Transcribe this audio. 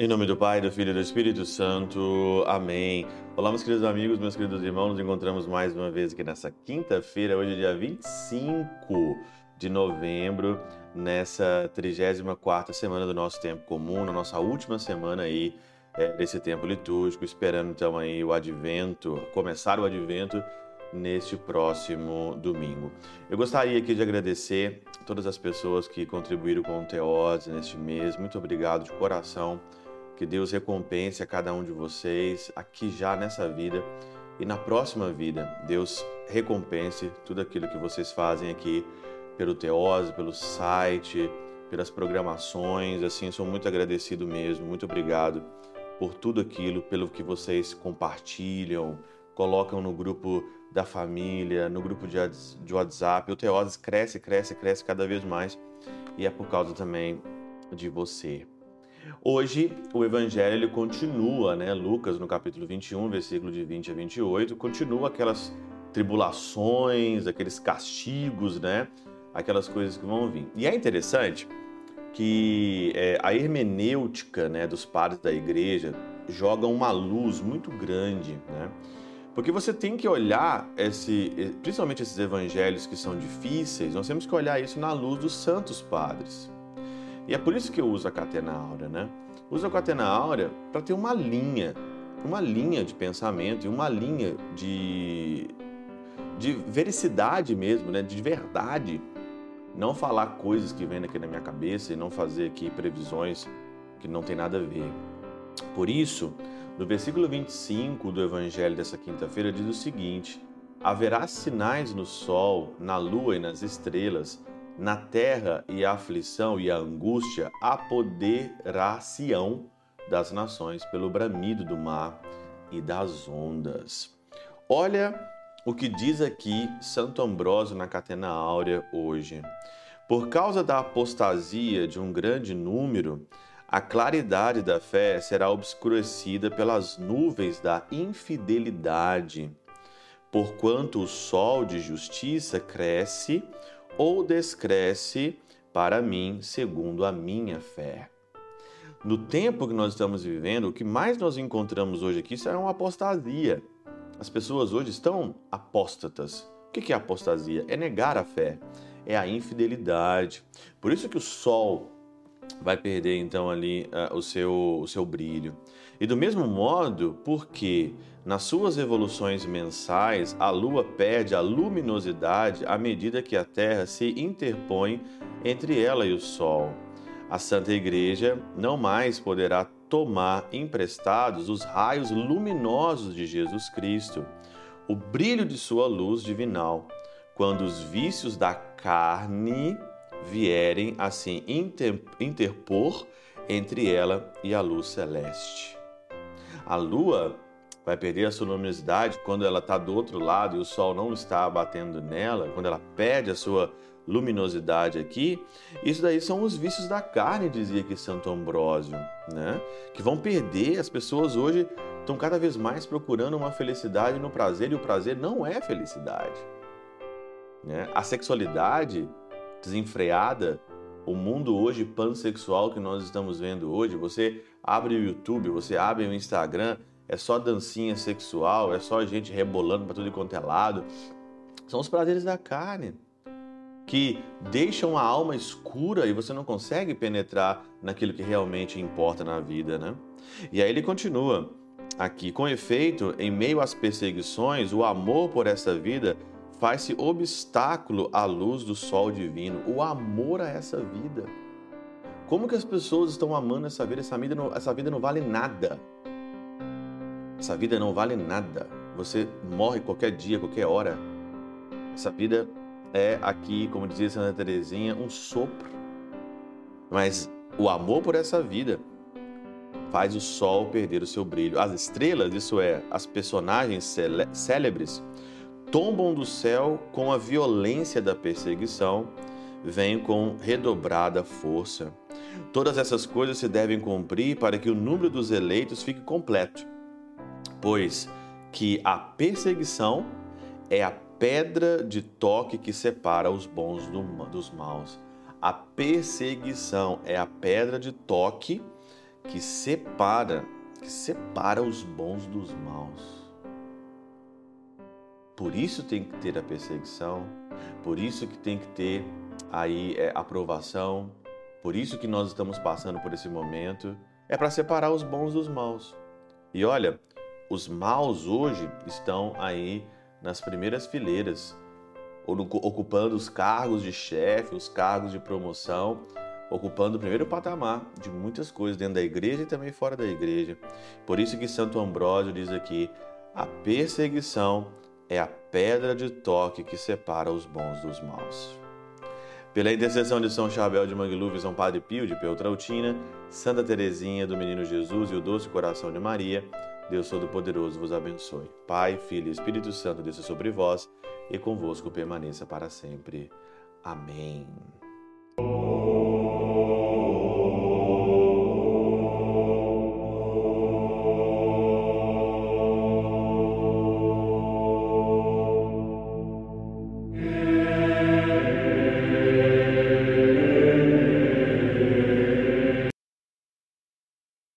Em nome do Pai, do Filho e do Espírito Santo. Amém. Olá, meus queridos amigos, meus queridos irmãos. Nos encontramos mais uma vez aqui nessa quinta-feira, hoje, dia 25 de novembro, nessa 34 semana do nosso tempo comum, na nossa última semana aí é, desse tempo litúrgico, esperando então aí o advento, começar o advento neste próximo domingo. Eu gostaria aqui de agradecer todas as pessoas que contribuíram com o Teose neste mês. Muito obrigado de coração. Que Deus recompense a cada um de vocês aqui já nessa vida e na próxima vida. Deus recompense tudo aquilo que vocês fazem aqui pelo Teose, pelo site, pelas programações. Assim, sou muito agradecido mesmo. Muito obrigado por tudo aquilo, pelo que vocês compartilham, colocam no grupo da família, no grupo de WhatsApp. O Teoses cresce, cresce, cresce cada vez mais e é por causa também de você. Hoje o evangelho ele continua, né? Lucas no capítulo 21, versículo de 20 a 28, continua aquelas tribulações, aqueles castigos, né? Aquelas coisas que vão vir. E é interessante que é, a hermenêutica né, dos padres da igreja joga uma luz muito grande, né? Porque você tem que olhar esse, principalmente esses evangelhos que são difíceis, nós temos que olhar isso na luz dos santos padres. E é por isso que eu uso a catena áurea, né? Uso a catena áurea para ter uma linha, uma linha de pensamento e uma linha de, de vericidade mesmo, né? De verdade. Não falar coisas que vêm aqui na minha cabeça e não fazer aqui previsões que não tem nada a ver. Por isso, no versículo 25 do evangelho dessa quinta-feira diz o seguinte: Haverá sinais no sol, na lua e nas estrelas, na terra e a aflição e a angústia apoderar-se-ão das nações pelo bramido do mar e das ondas. Olha o que diz aqui Santo Ambrósio na Catena Áurea hoje. Por causa da apostasia de um grande número, a claridade da fé será obscurecida pelas nuvens da infidelidade, porquanto o sol de justiça cresce ou descresce para mim, segundo a minha fé. No tempo que nós estamos vivendo, o que mais nós encontramos hoje aqui será uma apostasia. As pessoas hoje estão apóstatas. O que é apostasia? É negar a fé, é a infidelidade. Por isso que o sol vai perder então ali uh, o, seu, o seu brilho. E do mesmo modo, porque nas suas evoluções mensais a Lua perde a luminosidade à medida que a Terra se interpõe entre ela e o Sol. A Santa Igreja não mais poderá tomar emprestados os raios luminosos de Jesus Cristo, o brilho de sua luz divinal, quando os vícios da carne vierem assim interpor entre ela e a luz celeste. A lua vai perder a sua luminosidade quando ela está do outro lado e o sol não está batendo nela, quando ela perde a sua luminosidade aqui. Isso daí são os vícios da carne, dizia aqui Santo Ambrósio, né? Que vão perder. As pessoas hoje estão cada vez mais procurando uma felicidade no prazer e o prazer não é felicidade. Né? A sexualidade desenfreada, o mundo hoje pansexual que nós estamos vendo hoje, você abre o YouTube, você abre o Instagram, é só dancinha sexual, é só gente rebolando para tudo quanto é lado. São os prazeres da carne que deixam a alma escura e você não consegue penetrar naquilo que realmente importa na vida, né? E aí ele continua aqui, com efeito, em meio às perseguições, o amor por essa vida faz-se obstáculo à luz do sol divino, o amor a essa vida. Como que as pessoas estão amando essa vida? Essa vida não, essa vida não vale nada. Essa vida não vale nada. Você morre qualquer dia, qualquer hora. Essa vida é aqui, como dizia Santa Teresinha, um sopro. Mas o amor por essa vida faz o sol perder o seu brilho. As estrelas, isso é, as personagens célebres, tombam do céu com a violência da perseguição, vêm com redobrada força. Todas essas coisas se devem cumprir para que o número dos eleitos fique completo, pois que a perseguição é a pedra de toque que separa os bons do, dos maus. A perseguição é a pedra de toque que separa, que separa os bons dos maus. Por isso tem que ter a perseguição, por isso que tem que ter aí é, aprovação, por isso que nós estamos passando por esse momento, é para separar os bons dos maus. E olha, os maus hoje estão aí nas primeiras fileiras, ocupando os cargos de chefe, os cargos de promoção, ocupando o primeiro patamar de muitas coisas dentro da igreja e também fora da igreja. Por isso que Santo Ambrósio diz aqui: a perseguição é a pedra de toque que separa os bons dos maus. Pela intercessão de São Chabel de Mangluf São Padre Pio de Peltrautina, Santa Teresinha do Menino Jesus e o Doce Coração de Maria, Deus Todo-Poderoso vos abençoe. Pai, Filho e Espírito Santo desça sobre vós e convosco permaneça para sempre. Amém.